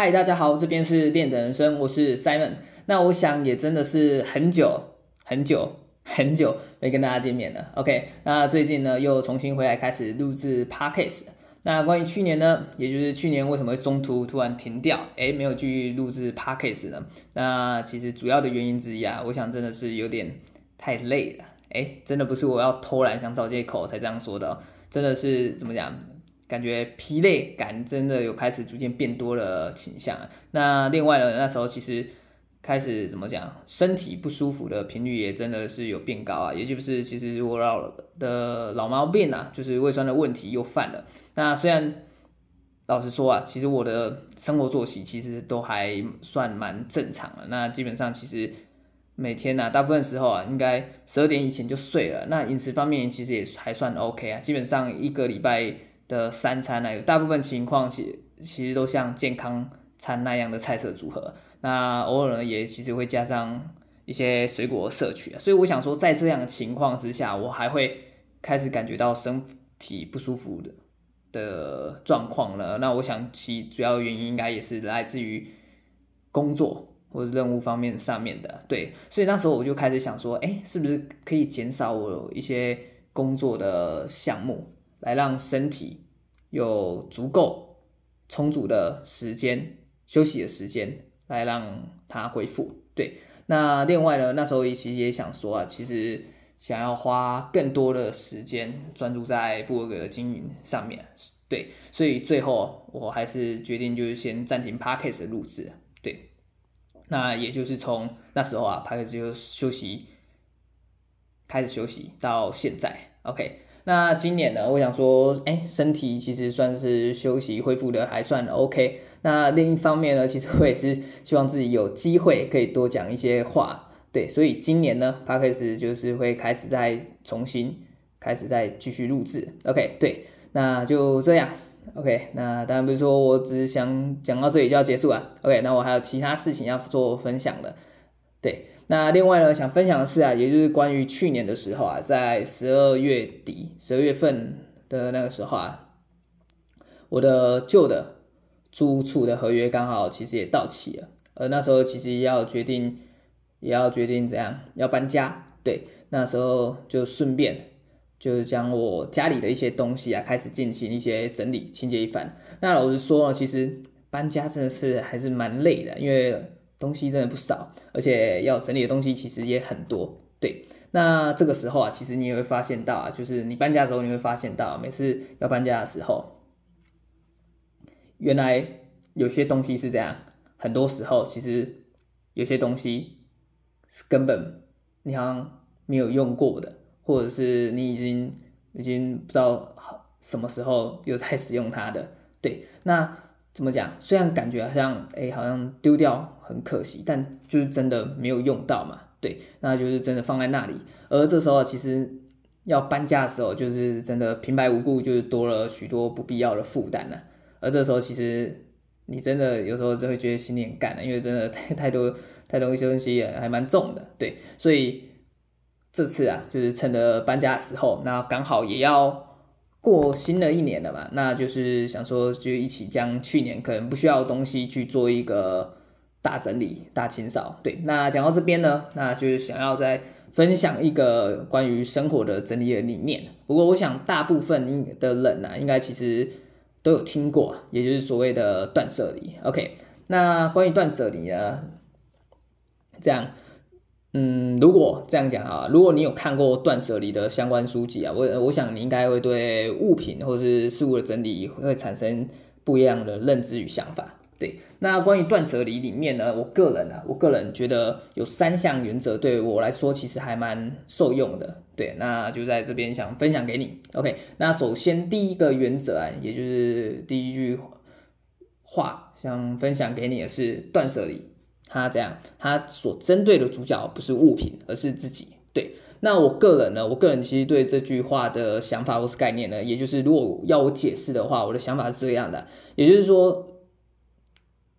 嗨，大家好，这边是练的人生，我是 Simon。那我想也真的是很久很久很久没跟大家见面了。OK，那最近呢又重新回来开始录制 Podcast。那关于去年呢，也就是去年为什么会中途突然停掉，诶，没有继续录制 Podcast 呢？那其实主要的原因之一啊，我想真的是有点太累了。诶，真的不是我要偷懒想找借口才这样说的，真的是怎么讲？感觉疲累感真的有开始逐渐变多的倾向。那另外呢，那时候其实开始怎么讲，身体不舒服的频率也真的是有变高啊。也就是其实我老的老毛病啊，就是胃酸的问题又犯了。那虽然老实说啊，其实我的生活作息其实都还算蛮正常的。那基本上其实每天呐、啊，大部分时候啊，应该十二点以前就睡了。那饮食方面其实也还算 OK 啊，基本上一个礼拜。的三餐呢，有大部分情况其其实都像健康餐那样的菜色组合，那偶尔呢也其实会加上一些水果摄取，所以我想说，在这样的情况之下，我还会开始感觉到身体不舒服的的状况了。那我想其主要原因应该也是来自于工作或者任务方面上面的，对，所以那时候我就开始想说，哎，是不是可以减少我一些工作的项目？来让身体有足够充足的时间休息的时间，来让它恢复。对，那另外呢，那时候其实也想说啊，其实想要花更多的时间专注在部落格的经营上面。对，所以最后我还是决定就是先暂停 Podcast 的录制。对，那也就是从那时候啊，Podcast 就休息，开始休息到现在。OK。那今年呢，我想说，哎，身体其实算是休息恢复的还算 OK。那另一方面呢，其实我也是希望自己有机会可以多讲一些话，对，所以今年呢，Podcast 就是会开始再重新开始再继续录制，OK，对，那就这样，OK，那当然不是说我只是想讲到这里就要结束了，OK，那我还有其他事情要做分享的，对。那另外呢，想分享的是啊，也就是关于去年的时候啊，在十二月底、十二月份的那个时候啊，我的旧的租处的合约刚好其实也到期了，而那时候其实要决定，也要决定怎样要搬家，对，那时候就顺便就是将我家里的一些东西啊，开始进行一些整理清洁一番。那老实说呢，其实搬家真的是还是蛮累的，因为。东西真的不少，而且要整理的东西其实也很多。对，那这个时候啊，其实你也会发现到啊，就是你搬家的时候，你会发现到，每次要搬家的时候，原来有些东西是这样，很多时候其实有些东西是根本你好像没有用过的，或者是你已经已经不知道什么时候又在 使用它的。对，那。怎么讲？虽然感觉好像，哎，好像丢掉很可惜，但就是真的没有用到嘛。对，那就是真的放在那里。而这时候其实要搬家的时候，就是真的平白无故就是多了许多不必要的负担了。而这时候其实你真的有时候就会觉得心里很干了，因为真的太太多太多一些东西也还蛮重的。对，所以这次啊，就是趁着搬家的时候，那刚好也要。过新的一年了嘛，那就是想说，就一起将去年可能不需要的东西去做一个大整理、大清扫。对，那讲到这边呢，那就是想要再分享一个关于生活的整理的理念。不过，我想大部分的人啊，应该其实都有听过，也就是所谓的断舍离。OK，那关于断舍离呢，这样。嗯，如果这样讲啊，如果你有看过断舍离的相关书籍啊，我我想你应该会对物品或是事物的整理会产生不一样的认知与想法。对，那关于断舍离里面呢，我个人啊，我个人觉得有三项原则对我来说其实还蛮受用的。对，那就在这边想分享给你。OK，那首先第一个原则啊，也就是第一句话想分享给你的是断舍离。他这样，他所针对的主角不是物品，而是自己。对，那我个人呢，我个人其实对这句话的想法或是概念呢，也就是如果要我解释的话，我的想法是这样的，也就是说，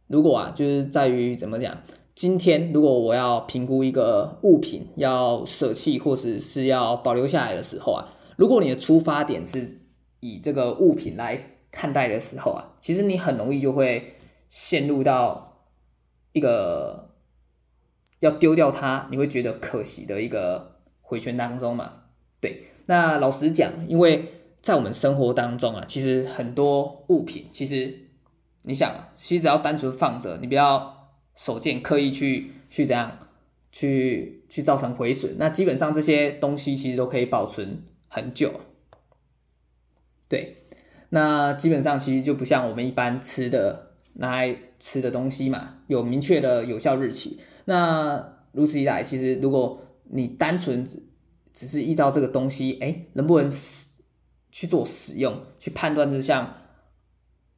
如果啊，就是在于怎么讲，今天如果我要评估一个物品要舍弃或者是要保留下来的时候啊，如果你的出发点是以这个物品来看待的时候啊，其实你很容易就会陷入到一个要丢掉它，你会觉得可惜的一个回圈当中嘛？对，那老实讲，因为在我们生活当中啊，其实很多物品，其实你想，其实只要单纯放着，你不要手贱刻意去去这样去去造成毁损，那基本上这些东西其实都可以保存很久。对，那基本上其实就不像我们一般吃的拿来吃的东西嘛，有明确的有效日期。那如此一来，其实如果你单纯只只是依照这个东西，哎，能不能使去做使用，去判断这项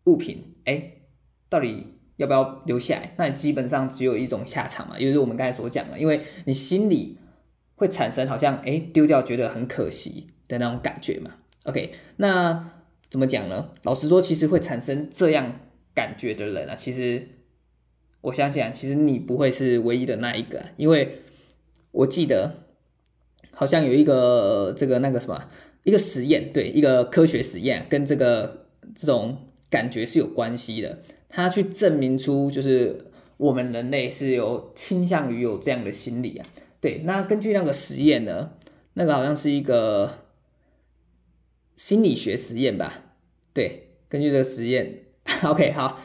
物品，哎，到底要不要留下来？那你基本上只有一种下场嘛，也就是我们刚才所讲的，因为你心里会产生好像哎丢掉觉得很可惜的那种感觉嘛。OK，那怎么讲呢？老实说，其实会产生这样感觉的人啊，其实我相信啊，其实你不会是唯一的那一个，因为我记得好像有一个这个那个什么一个实验，对，一个科学实验跟这个这种感觉是有关系的。他去证明出就是我们人类是有倾向于有这样的心理啊。对，那根据那个实验呢，那个好像是一个。心理学实验吧，对，根据这个实验 OK，好，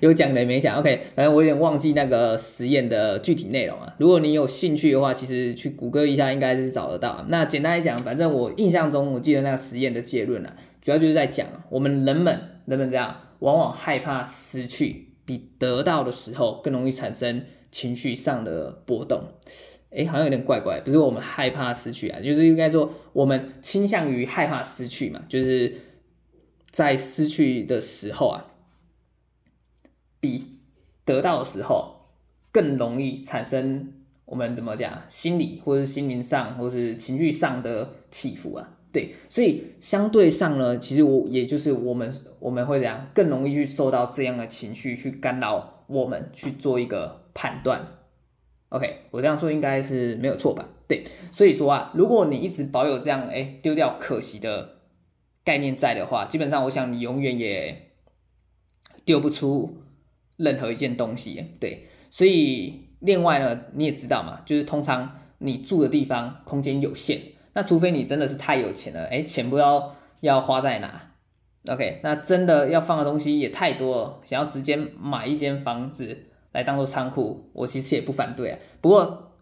有讲的没讲，OK，反正我有点忘记那个实验的具体内容啊。如果你有兴趣的话，其实去谷歌一下，应该是找得到。那简单来讲，反正我印象中，我记得那个实验的结论啊，主要就是在讲我们人们人们这样，往往害怕失去，比得到的时候更容易产生情绪上的波动。哎，好像有点怪怪，不是我们害怕失去啊，就是应该说我们倾向于害怕失去嘛，就是在失去的时候啊，比得到的时候更容易产生我们怎么讲，心理或者心灵上或是情绪上的起伏啊，对，所以相对上呢，其实我也就是我们我们会怎样，更容易去受到这样的情绪去干扰我们去做一个判断。OK，我这样说应该是没有错吧？对，所以说啊，如果你一直保有这样哎丢掉可惜的概念在的话，基本上我想你永远也丢不出任何一件东西。对，所以另外呢，你也知道嘛，就是通常你住的地方空间有限，那除非你真的是太有钱了，哎，钱不知道要花在哪。OK，那真的要放的东西也太多了，想要直接买一间房子。来当做仓库，我其实也不反对啊。不过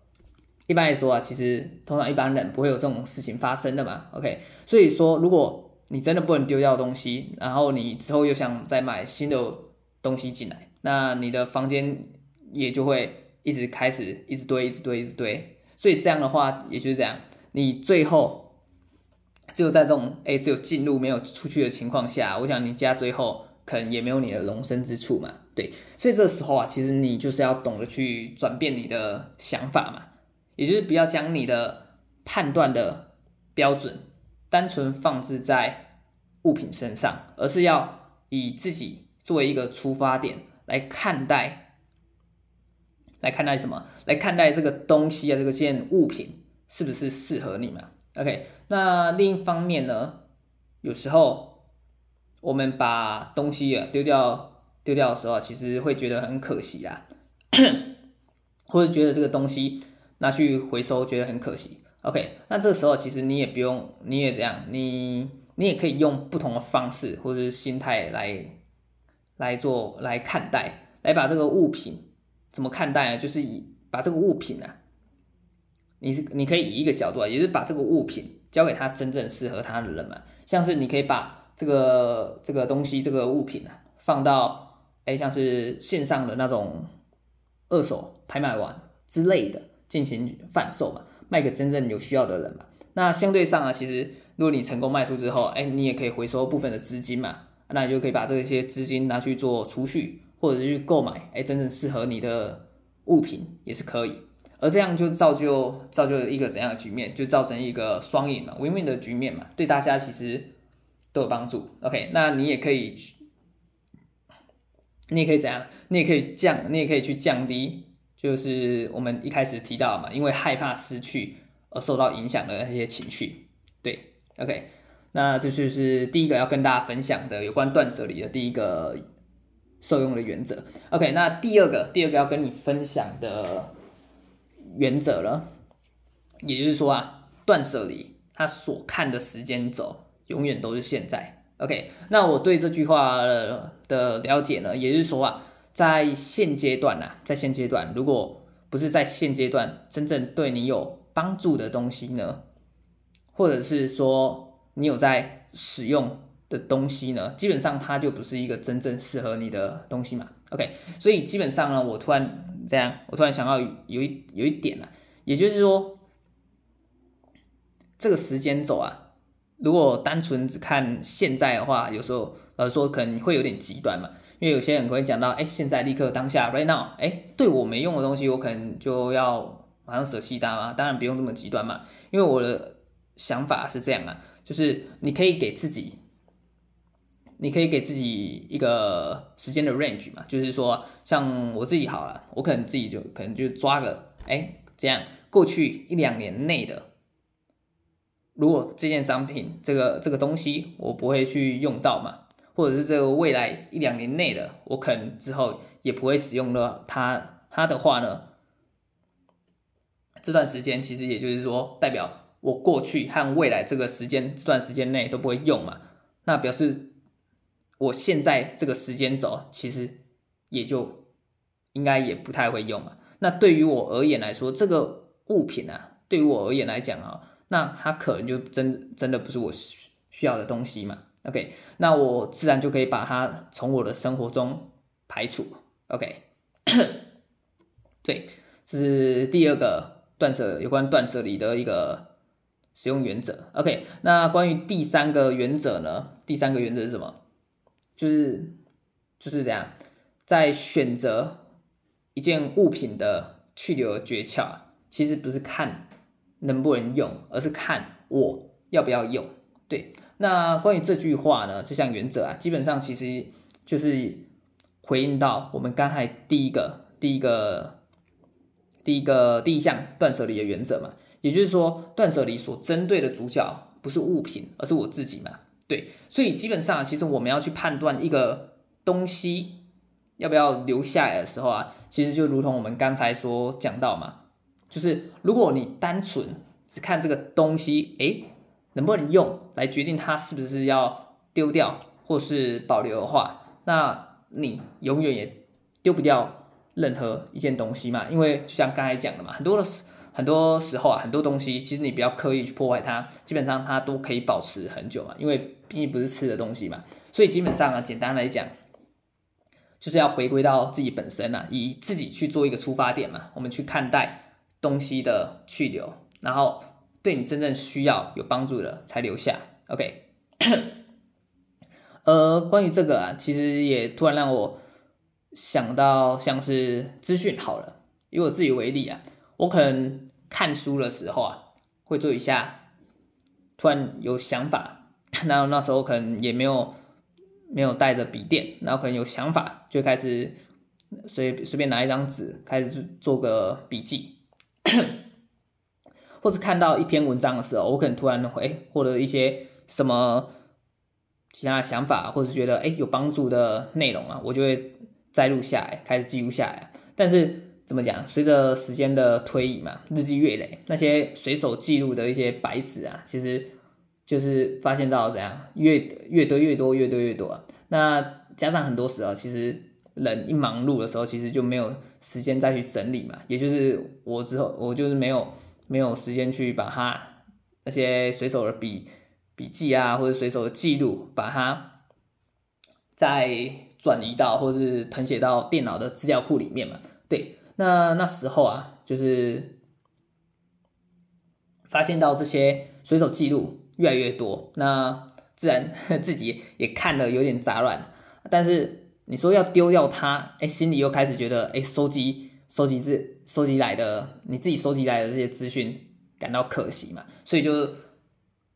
一般来说啊，其实通常一般人不会有这种事情发生的嘛。OK，所以说如果你真的不能丢掉东西，然后你之后又想再买新的东西进来，那你的房间也就会一直开始一直堆，一直堆，一直堆。所以这样的话，也就是这样，你最后只有在这种哎只有进入没有出去的情况下，我想你家最后可能也没有你的容身之处嘛。对，所以这时候啊，其实你就是要懂得去转变你的想法嘛，也就是不要将你的判断的标准单纯放置在物品身上，而是要以自己作为一个出发点来看待，来看待什么？来看待这个东西啊，这个件物品是不是适合你嘛？OK，那另一方面呢，有时候我们把东西啊丢掉。丢掉的时候啊，其实会觉得很可惜啦，或者觉得这个东西拿去回收觉得很可惜。OK，那这时候其实你也不用，你也这样，你你也可以用不同的方式或者是心态来来做来看待，来把这个物品怎么看待呢？就是以把这个物品啊，你是你可以以一个角度啊，也就是把这个物品交给他真正适合他的人嘛，像是你可以把这个这个东西这个物品啊放到。哎，像是线上的那种二手拍卖网之类的进行贩售嘛，卖给真正有需要的人嘛。那相对上啊，其实如果你成功卖出之后，哎，你也可以回收部分的资金嘛，那你就可以把这些资金拿去做储蓄，或者去购买哎真正适合你的物品也是可以。而这样就造就造就了一个怎样的局面？就造成一个双赢嘛，win-win 的局面嘛，对大家其实都有帮助。OK，那你也可以。你也可以怎样？你也可以降，你也可以去降低，就是我们一开始提到嘛，因为害怕失去而受到影响的那些情绪。对，OK，那这就是第一个要跟大家分享的有关断舍离的第一个受用的原则。OK，那第二个，第二个要跟你分享的原则了，也就是说啊，断舍离它所看的时间轴永远都是现在。OK，那我对这句话的了解呢，也就是说啊，在现阶段啊，在现阶段，如果不是在现阶段真正对你有帮助的东西呢，或者是说你有在使用的东西呢，基本上它就不是一个真正适合你的东西嘛。OK，所以基本上呢，我突然这样，我突然想到有一有一点了，也就是说，这个时间轴啊，如果单纯只看现在的话，有时候呃说可能会有点极端嘛，因为有些人可能会讲到，哎，现在立刻当下，right now，哎，对我没用的东西，我可能就要马上舍弃它嘛。当然不用这么极端嘛，因为我的想法是这样啊，就是你可以给自己。你可以给自己一个时间的 range 嘛，就是说，像我自己好了，我可能自己就可能就抓个，哎，这样过去一两年内的，如果这件商品这个这个东西我不会去用到嘛，或者是这个未来一两年内的，我可能之后也不会使用到它，它的话呢，这段时间其实也就是说，代表我过去和未来这个时间这段时间内都不会用嘛，那表示。我现在这个时间轴其实也就应该也不太会用嘛。那对于我而言来说，这个物品啊，对于我而言来讲啊，那它可能就真真的不是我需需要的东西嘛。OK，那我自然就可以把它从我的生活中排除。OK，对，这是第二个断舍有关断舍离的一个使用原则。OK，那关于第三个原则呢？第三个原则是什么？就是就是这样，在选择一件物品的去留的诀窍，其实不是看能不能用，而是看我要不要用。对，那关于这句话呢，这项原则啊，基本上其实就是回应到我们刚才第一个、第一个、第一个、第一项断舍离的原则嘛，也就是说，断舍离所针对的主角不是物品，而是我自己嘛。对，所以基本上其实我们要去判断一个东西要不要留下来的时候啊，其实就如同我们刚才所讲到嘛，就是如果你单纯只看这个东西，诶，能不能用来决定它是不是要丢掉或是保留的话，那你永远也丢不掉任何一件东西嘛，因为就像刚才讲的嘛，很多的。很多时候啊，很多东西其实你不要刻意去破坏它，基本上它都可以保持很久嘛，因为毕竟不是吃的东西嘛。所以基本上啊，简单来讲，就是要回归到自己本身啊，以自己去做一个出发点嘛，我们去看待东西的去留，然后对你真正需要有帮助的才留下。OK，呃，关于这个啊，其实也突然让我想到，像是资讯好了，以我自己为例啊。我可能看书的时候啊，会做一下，突然有想法，然后那时候可能也没有没有带着笔电，然后可能有想法，就开始随随便拿一张纸开始做个笔记，或者看到一篇文章的时候，我可能突然会获得一些什么其他想法，或者觉得哎有帮助的内容啊，我就会摘录下来，开始记录下来，但是。怎么讲？随着时间的推移嘛，日积月累，那些随手记录的一些白纸啊，其实就是发现到怎样，越越堆越多，越堆越多。那加上很多时候，其实人一忙碌的时候，其实就没有时间再去整理嘛。也就是我之后，我就是没有没有时间去把它那些随手的笔笔记啊，或者随手的记录，把它再转移到或者是誊写到电脑的资料库里面嘛。对。那那时候啊，就是发现到这些随手记录越来越多，那自然 自己也看了有点杂乱。但是你说要丢掉它，哎，心里又开始觉得，哎，收集收集这收集来的你自己收集来的这些资讯感到可惜嘛，所以就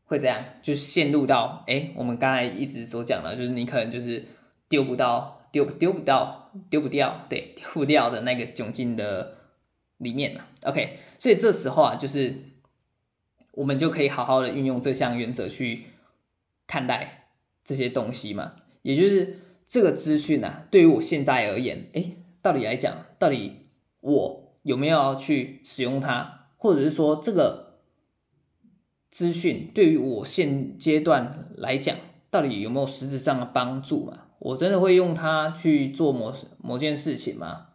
会这样，就陷入到，哎，我们刚才一直所讲的，就是你可能就是丢不到。丢丢不到，丢不掉，对，丢不掉的那个窘境的里面了。OK，所以这时候啊，就是我们就可以好好的运用这项原则去看待这些东西嘛。也就是这个资讯呢，对于我现在而言，哎，到底来讲，到底我有没有要去使用它，或者是说这个资讯对于我现阶段来讲，到底有没有实质上的帮助嘛？我真的会用它去做某某件事情吗？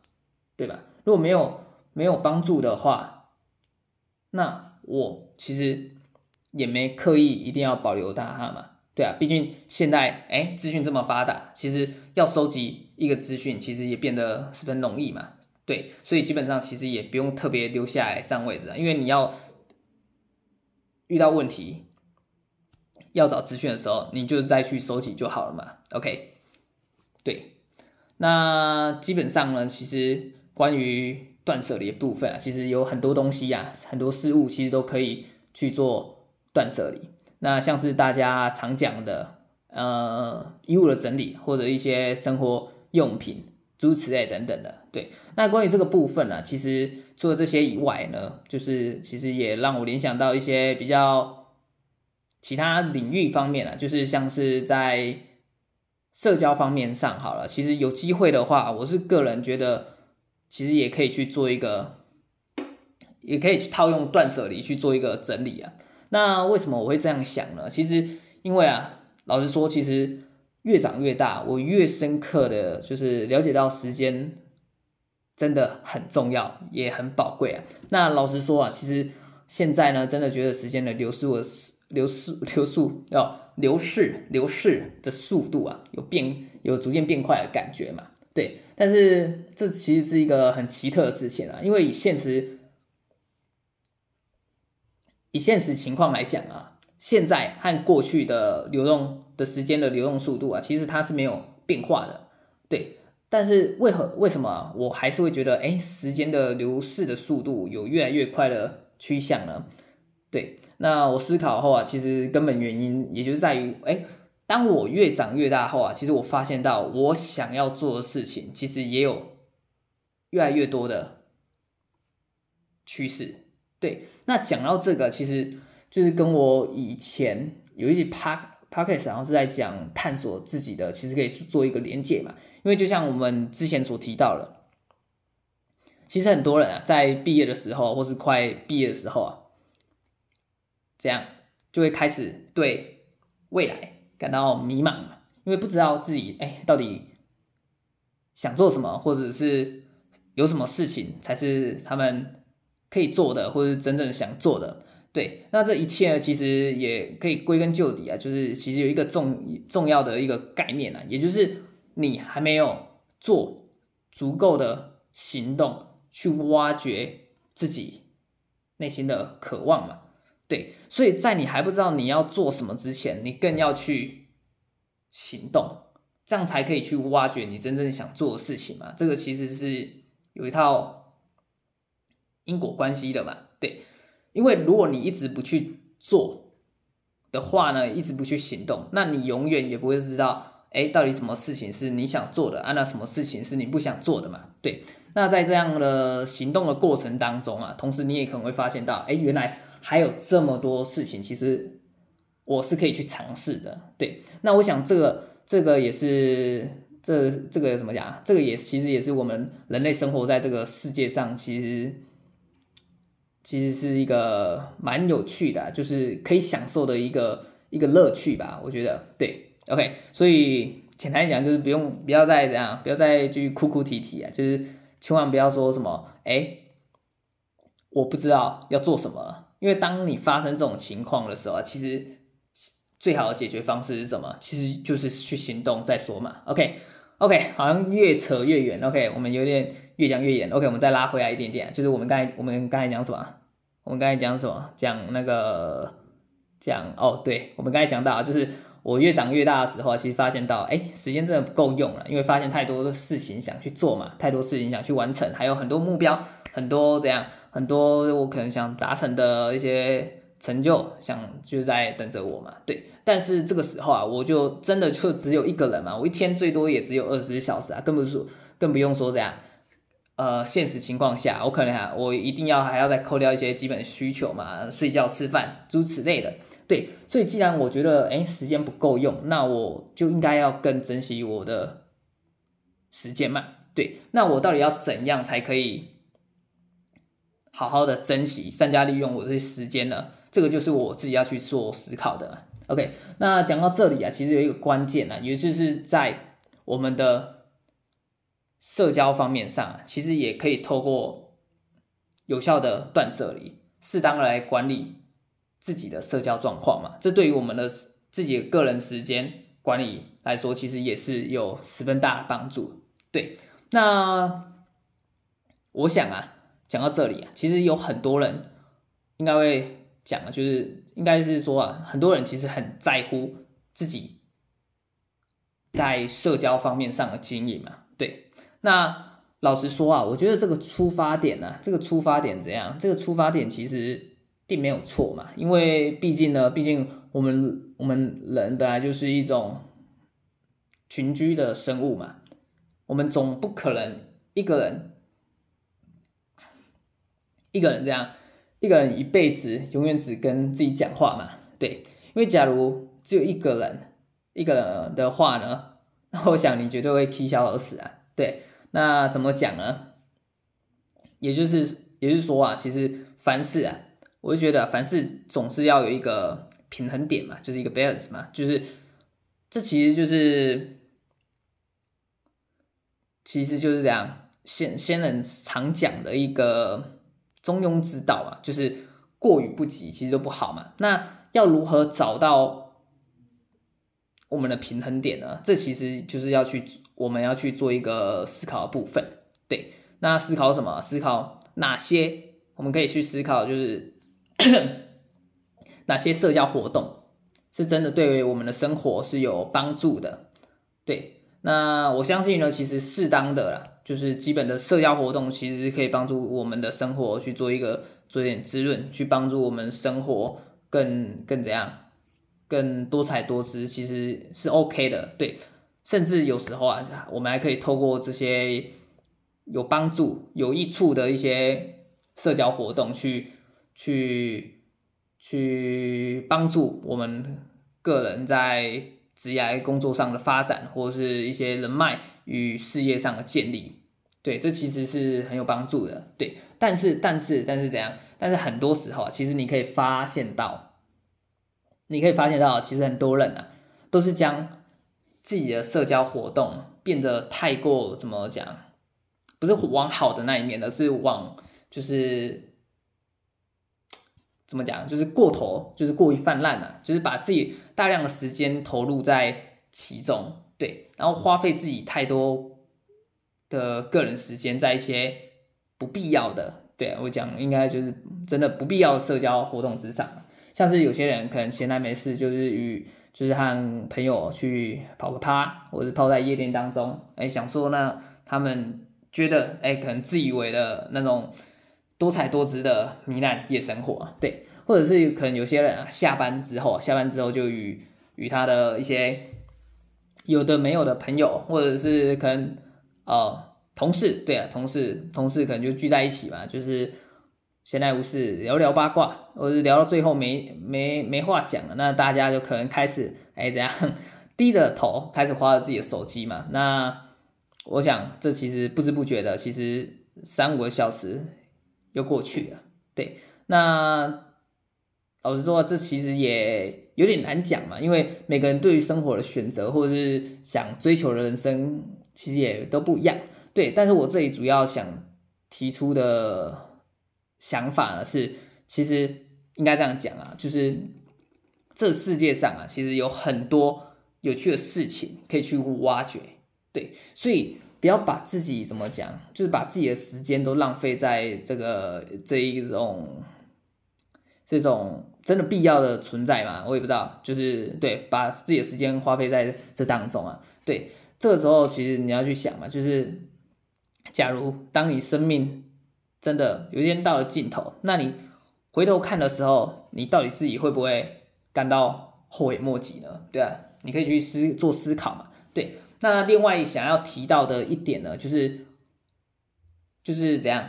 对吧？如果没有没有帮助的话，那我其实也没刻意一定要保留它哈嘛。对啊，毕竟现在哎，资讯这么发达，其实要收集一个资讯，其实也变得十分容易嘛。对，所以基本上其实也不用特别留下来占位置啊，因为你要遇到问题要找资讯的时候，你就再去收集就好了嘛。OK，对，那基本上呢，其实关于断舍离的部分啊，其实有很多东西呀、啊，很多事物其实都可以去做断舍离。那像是大家常讲的，呃，衣物的整理或者一些生活用品，诸如此类等等的。对，那关于这个部分呢、啊，其实除了这些以外呢，就是其实也让我联想到一些比较其他领域方面啊，就是像是在社交方面上好了。其实有机会的话，我是个人觉得，其实也可以去做一个，也可以去套用断舍离去做一个整理啊。那为什么我会这样想呢？其实因为啊，老实说，其实越长越大，我越深刻的就是了解到时间真的很重要，也很宝贵啊。那老实说啊，其实现在呢，真的觉得时间的流速的流速流速要流逝流逝的速度啊，有变有逐渐变快的感觉嘛。对，但是这其实是一个很奇特的事情啊，因为以现实。以现实情况来讲啊，现在和过去的流动的时间的流动速度啊，其实它是没有变化的，对。但是为何为什么我还是会觉得，哎，时间的流逝的速度有越来越快的趋向呢？对。那我思考后啊，其实根本原因也就是在于，哎，当我越长越大后啊，其实我发现到我想要做的事情，其实也有越来越多的趋势。对，那讲到这个，其实就是跟我以前有一集 Park Podcast 然后是在讲探索自己的，其实可以去做一个连结嘛。因为就像我们之前所提到的，其实很多人啊，在毕业的时候，或是快毕业的时候啊，这样就会开始对未来感到迷茫嘛，因为不知道自己哎到底想做什么，或者是有什么事情才是他们。可以做的，或者是真正想做的，对，那这一切呢，其实也可以归根究底啊，就是其实有一个重重要的一个概念啊，也就是你还没有做足够的行动去挖掘自己内心的渴望嘛，对，所以在你还不知道你要做什么之前，你更要去行动，这样才可以去挖掘你真正想做的事情嘛，这个其实是有一套。因果关系的嘛，对，因为如果你一直不去做的话呢，一直不去行动，那你永远也不会知道，哎，到底什么事情是你想做的啊？那什么事情是你不想做的嘛？对，那在这样的行动的过程当中啊，同时你也可能会发现到，哎，原来还有这么多事情，其实我是可以去尝试的。对，那我想这个这个也是这这个怎么讲？这个也其实也是我们人类生活在这个世界上，其实。其实是一个蛮有趣的，就是可以享受的一个一个乐趣吧，我觉得对，OK，所以简单讲就是不用不要再这样，不要再继续哭哭啼啼啊，就是千万不要说什么哎，我不知道要做什么，因为当你发生这种情况的时候，其实最好的解决方式是什么？其实就是去行动再说嘛，OK OK，好像越扯越远，OK，我们有点。越讲越远，OK，我们再拉回来一点点，就是我们刚才我们刚才讲什么？我们刚才讲什么？讲那个讲哦，对，我们刚才讲到，就是我越长越大的时候，其实发现到，哎，时间真的不够用了，因为发现太多的事情想去做嘛，太多事情想去完成，还有很多目标，很多这样，很多我可能想达成的一些成就，想就在等着我嘛，对。但是这个时候啊，我就真的就只有一个人嘛，我一天最多也只有二十小时啊，更不说更不用说这样。呃，现实情况下，我可能还我一定要还要再扣掉一些基本需求嘛，睡觉、吃饭，诸如此类的。对，所以既然我觉得，哎，时间不够用，那我就应该要更珍惜我的时间嘛。对，那我到底要怎样才可以好好的珍惜、善加利用我这些时间呢？这个就是我自己要去做思考的。OK，那讲到这里啊，其实有一个关键啊，也就是在我们的社交方面上，其实也可以透过有效的断舍离，适当的来管理自己的社交状况嘛。这对于我们的自己个人时间管理来说，其实也是有十分大的帮助。对。那我想啊，讲到这里啊，其实有很多人应该会讲啊，就是应该是说啊，很多人其实很在乎自己在社交方面上的经营嘛。对，那老实说啊，我觉得这个出发点呢，这个出发点怎样？这个出发点其实并没有错嘛，因为毕竟呢，毕竟我们我们人本来就是一种群居的生物嘛。我们总不可能一个人，一个人这样，一个人一辈子永远只跟自己讲话嘛？对，因为假如只有一个人，一个人的话呢，那 我想你绝对会啼笑而死啊。对，那怎么讲呢？也就是，也就是说啊，其实凡事啊，我就觉得凡事总是要有一个平衡点嘛，就是一个 balance 嘛，就是这其实就是。其实就是这样，先先人常讲的一个中庸之道嘛，就是过与不及，其实都不好嘛。那要如何找到我们的平衡点呢？这其实就是要去，我们要去做一个思考的部分。对，那思考什么？思考哪些我们可以去思考，就是 哪些社交活动是真的对我们的生活是有帮助的？对。那我相信呢，其实适当的啦，就是基本的社交活动，其实是可以帮助我们的生活去做一个做一点滋润，去帮助我们生活更更怎样，更多彩多姿，其实是 OK 的。对，甚至有时候啊，我们还可以透过这些有帮助、有益处的一些社交活动去，去去去帮助我们个人在。职业工作上的发展，或者是一些人脉与事业上的建立，对，这其实是很有帮助的。对，但是，但是，但是怎样？但是很多时候啊，其实你可以发现到，你可以发现到，其实很多人啊，都是将自己的社交活动变得太过怎么讲？不是往好的那一面，而是往就是。怎么讲？就是过头，就是过于泛滥了，就是把自己大量的时间投入在其中，对，然后花费自己太多的个人时间在一些不必要的，对，我讲应该就是真的不必要的社交活动之上，像是有些人可能闲来没事，就是与就是和朋友去跑个趴，或者泡在夜店当中，哎，想说呢，他们觉得哎，可能自以为的那种。多彩多姿的糜烂夜生活，对，或者是可能有些人，下班之后，下班之后就与与他的一些有的没有的朋友，或者是可能呃同事，对啊，同事同事可能就聚在一起嘛，就是闲来无事聊聊八卦，或者聊到最后没没没话讲了，那大家就可能开始哎怎样 低着头开始划着自己的手机嘛，那我想这其实不知不觉的，其实三五个小时。又过去了，对，那老实说，这其实也有点难讲嘛，因为每个人对于生活的选择或者是想追求的人生，其实也都不一样，对。但是我这里主要想提出的想法呢，是其实应该这样讲啊，就是这世界上啊，其实有很多有趣的事情可以去挖掘，对，所以。不要把自己怎么讲，就是把自己的时间都浪费在这个这一种这种真的必要的存在嘛？我也不知道，就是对，把自己的时间花费在这当中啊。对，这个时候其实你要去想嘛，就是假如当你生命真的有一天到了尽头，那你回头看的时候，你到底自己会不会感到后悔莫及呢？对啊，你可以去思做思考嘛。对。那另外想要提到的一点呢，就是就是怎样，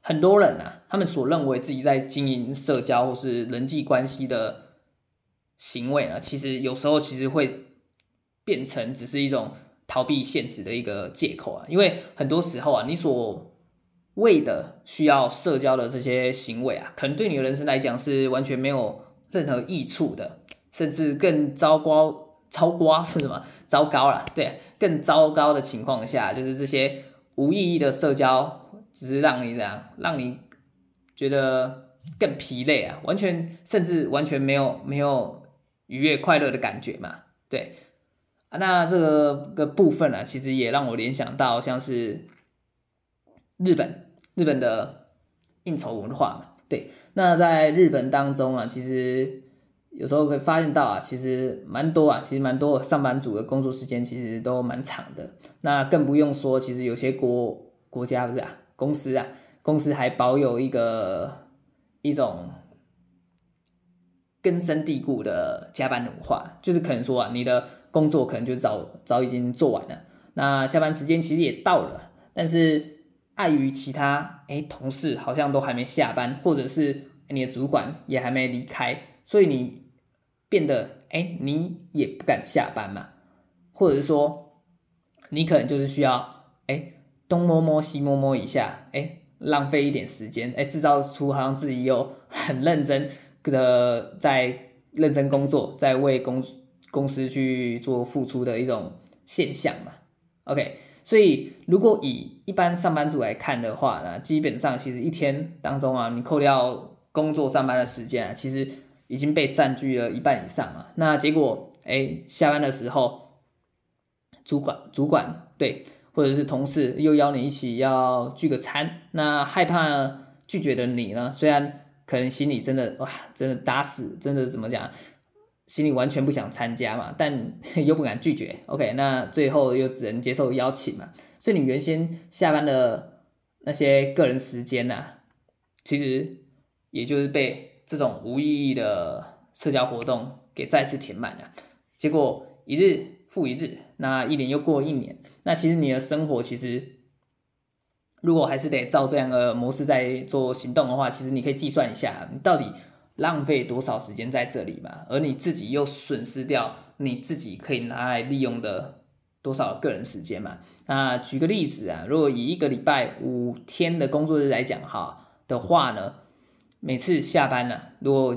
很多人啊，他们所认为自己在经营社交或是人际关系的行为呢，其实有时候其实会变成只是一种逃避现实的一个借口啊。因为很多时候啊，你所为的需要社交的这些行为啊，可能对你的人生来讲是完全没有任何益处的，甚至更糟糕，糟糕是什么？糟糕了，对，更糟糕的情况下，就是这些无意义的社交，只是让你这样，让你觉得更疲累啊，完全甚至完全没有没有愉悦快乐的感觉嘛，对啊，那这个个部分呢，其实也让我联想到像是日本。日本的应酬文化嘛，对，那在日本当中啊，其实有时候会发现到啊，其实蛮多啊，其实蛮多上班族的工作时间其实都蛮长的。那更不用说，其实有些国国家不是啊，公司啊，公司还保有一个一种根深蒂固的加班文化，就是可能说啊，你的工作可能就早早已经做完了，那下班时间其实也到了，但是。碍于其他诶同事好像都还没下班，或者是你的主管也还没离开，所以你变得诶你也不敢下班嘛，或者是说你可能就是需要诶东摸摸西摸摸一下，诶浪费一点时间，诶制造出好像自己又很认真的在认真工作，在为公公司去做付出的一种现象嘛，OK。所以，如果以一般上班族来看的话呢，基本上其实一天当中啊，你扣掉工作上班的时间啊，其实已经被占据了一半以上嘛。那结果，哎，下班的时候，主管主管对，或者是同事又邀你一起要聚个餐，那害怕拒绝的你呢，虽然可能心里真的哇，真的打死，真的怎么讲？心里完全不想参加嘛，但又不敢拒绝。OK，那最后又只能接受邀请嘛。所以你原先下班的那些个人时间呐、啊，其实也就是被这种无意义的社交活动给再次填满了。结果一日复一日，那一年又过一年，那其实你的生活其实如果还是得照这样的模式在做行动的话，其实你可以计算一下，你到底。浪费多少时间在这里嘛？而你自己又损失掉你自己可以拿来利用的多少个人时间嘛？那举个例子啊，如果以一个礼拜五天的工作日来讲哈的话呢，每次下班呢、啊，如果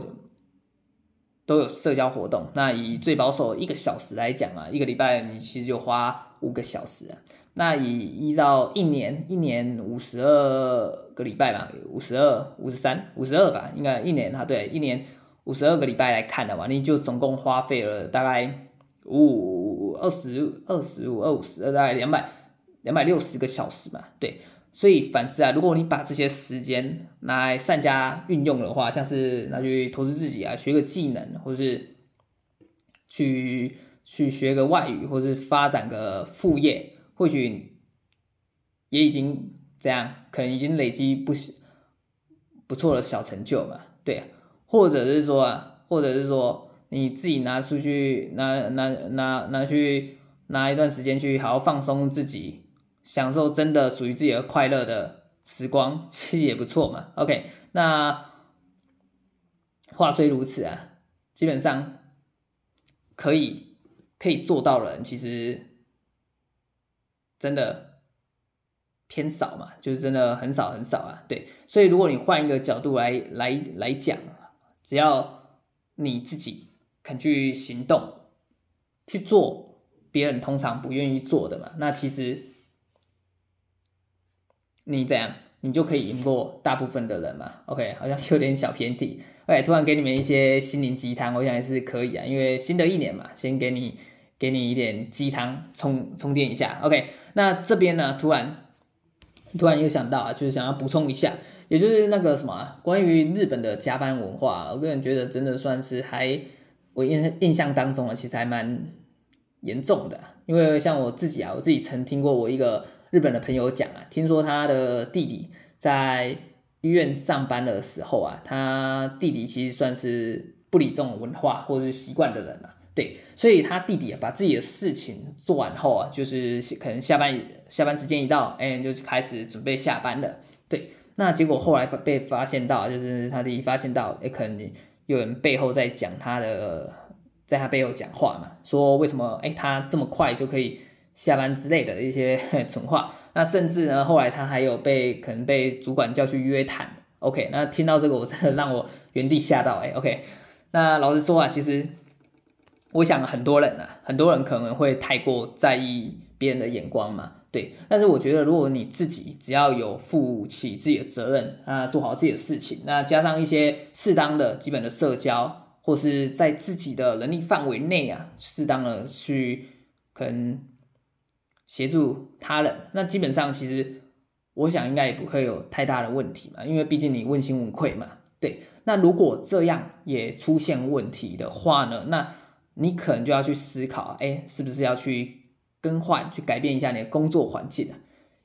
都有社交活动，那以最保守一个小时来讲啊，一个礼拜你其实就花五个小时啊。那以依照一年一年五十二个礼拜吧，五十二、五十三、五十二吧，应该一年哈，对，一年五十二个礼拜来看的话，你就总共花费了大概五二十二十五二五十，大概两百两百六十个小时嘛，对。所以反之啊，如果你把这些时间拿来善加运用的话，像是拿去投资自己啊，学个技能，或是去去学个外语，或是发展个副业。或许也已经这样，可能已经累积不不错的小成就嘛，对，或者是说啊，或者是说你自己拿出去拿拿拿拿去拿一段时间去好好放松自己，享受真的属于自己的快乐的时光，其实也不错嘛。OK，那话虽如此啊，基本上可以可以做到的人，其实。真的偏少嘛，就是真的很少很少啊。对，所以如果你换一个角度来来来讲，只要你自己肯去行动，去做别人通常不愿意做的嘛，那其实你这样，你就可以赢过大部分的人嘛。OK，好像有点小偏题。OK，突然给你们一些心灵鸡汤，我想也是可以啊，因为新的一年嘛，先给你。给你一点鸡汤充充电一下，OK。那这边呢，突然突然又想到啊，就是想要补充一下，也就是那个什么啊，关于日本的加班文化，我个人觉得真的算是还我印印象当中啊，其实还蛮严重的。因为像我自己啊，我自己曾听过我一个日本的朋友讲啊，听说他的弟弟在医院上班的时候啊，他弟弟其实算是不理这种文化或者是习惯的人啊。对，所以他弟弟啊，把自己的事情做完后啊，就是可能下班下班时间一到，哎，就开始准备下班了。对，那结果后来被发现到，就是他弟弟发现到，哎，可能有人背后在讲他的，在他背后讲话嘛，说为什么哎他这么快就可以下班之类的一些 蠢话。那甚至呢，后来他还有被可能被主管叫去约谈。OK，那听到这个我真的让我原地吓到哎。OK，那老实说啊，其实我想很多人啊，很多人可能会太过在意别人的眼光嘛。对，但是我觉得，如果你自己只要有负起自己的责任啊，做好自己的事情，那加上一些适当的基本的社交，或是在自己的能力范围内啊，适当的去可能协助他人，那基本上其实我想应该也不会有太大的问题嘛，因为毕竟你问心无愧嘛。对，那如果这样也出现问题的话呢，那你可能就要去思考，哎，是不是要去。更换去改变一下你的工作环境啊，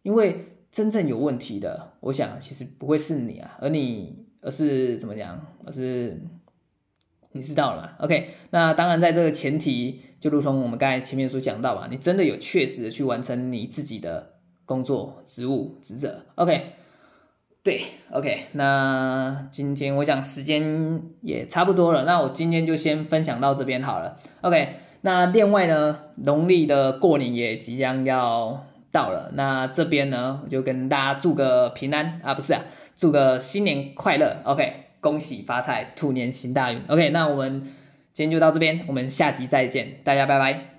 因为真正有问题的，我想其实不会是你啊，而你而是怎么讲？而是你知道了？OK，那当然在这个前提，就如同我们刚才前面所讲到吧，你真的有确实的去完成你自己的工作职务职责。OK，对，OK，那今天我讲时间也差不多了，那我今天就先分享到这边好了。OK。那另外呢，农历的过年也即将要到了，那这边呢，我就跟大家祝个平安啊，不是啊，祝个新年快乐，OK，恭喜发财，兔年行大运，OK，那我们今天就到这边，我们下集再见，大家拜拜。